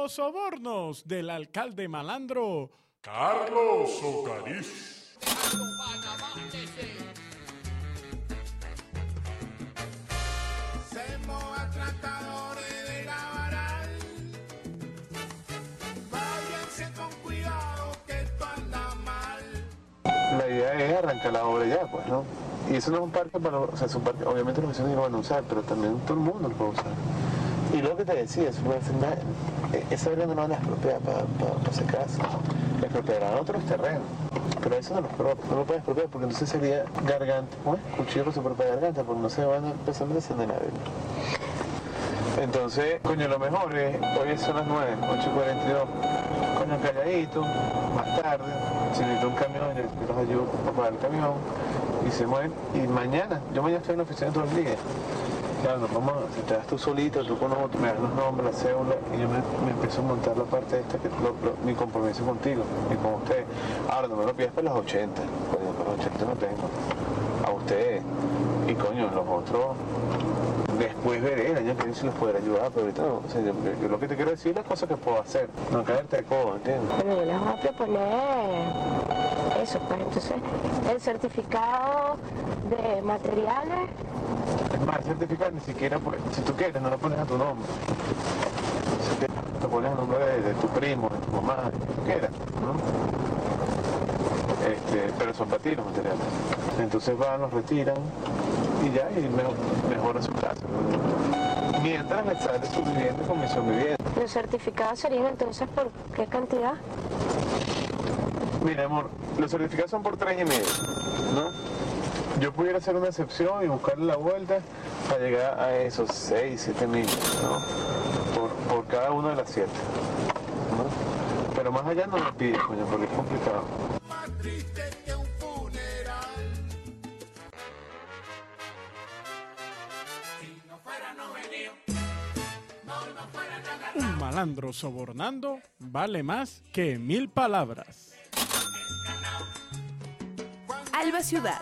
los sobornos del alcalde malandro Carlos Ocariz. Semos atracadores de Gabaral. Váyanse con cuidado que esto anda mal. La idea es arrancar la obra ya, pues, ¿no? Y eso no es un parque para, o sea, es un parque, obviamente los vecinos lo van a usar, pero también todo el mundo lo puede usar. Y lo que te decía, ser nada- eh, esa área no la van a expropiar para esa casa, la expropiarán otros terrenos, pero eso no lo expropia, no lo pueden expropiar porque entonces sería garganta, ¿cómo es? Cuchillo con su propia garganta, porque no se van a empezar a descender la Entonces, coño, lo mejor es, hoy son las 9, 8.42, coño, calladito, más tarde, si necesito un camión, yo los ayudo a pagar el camión, y se mueven, y mañana, yo mañana estoy en la oficina todo el día, claro, vamos, si das tú solito, tú con otro, me das los nombres, la cédula, y yo me, me empiezo a montar la parte esta, que lo- mi compromiso contigo, y con ustedes. Ahora, no me lo pidas para los 80, coño, para los 80 no tengo, otros, Después veré el año que viene si los podré ayudar, pero ahorita no. O sea, yo, yo lo que te quiero decir es las cosas que puedo hacer, no caerte de codo, ¿entiendes? Bueno, yo les voy a proponer eso, pues entonces el certificado de materiales, Es más, certificar ni siquiera, pues, si tú quieres, no lo pones a tu nombre. Si quieres, te pones el nombre de, de tu primo, de tu mamá, de quien tú quieras, ¿no? Este, pero son para ti los materiales. Entonces van, los retiran y ya, y mejor, mejora su casa. Mientras le sale su vivienda con misión vivienda. los certificados serían entonces por qué cantidad? Mira, amor, los certificados son por tres y medio, ¿no? Yo pudiera hacer una excepción y buscarle la vuelta para llegar a esos seis, siete mil, ¿no? Por, por cada una de las siete, ¿no? Pero más allá no me pide, coño, porque es complicado. Un malandro sobornando vale más que mil palabras. Alba Ciudad,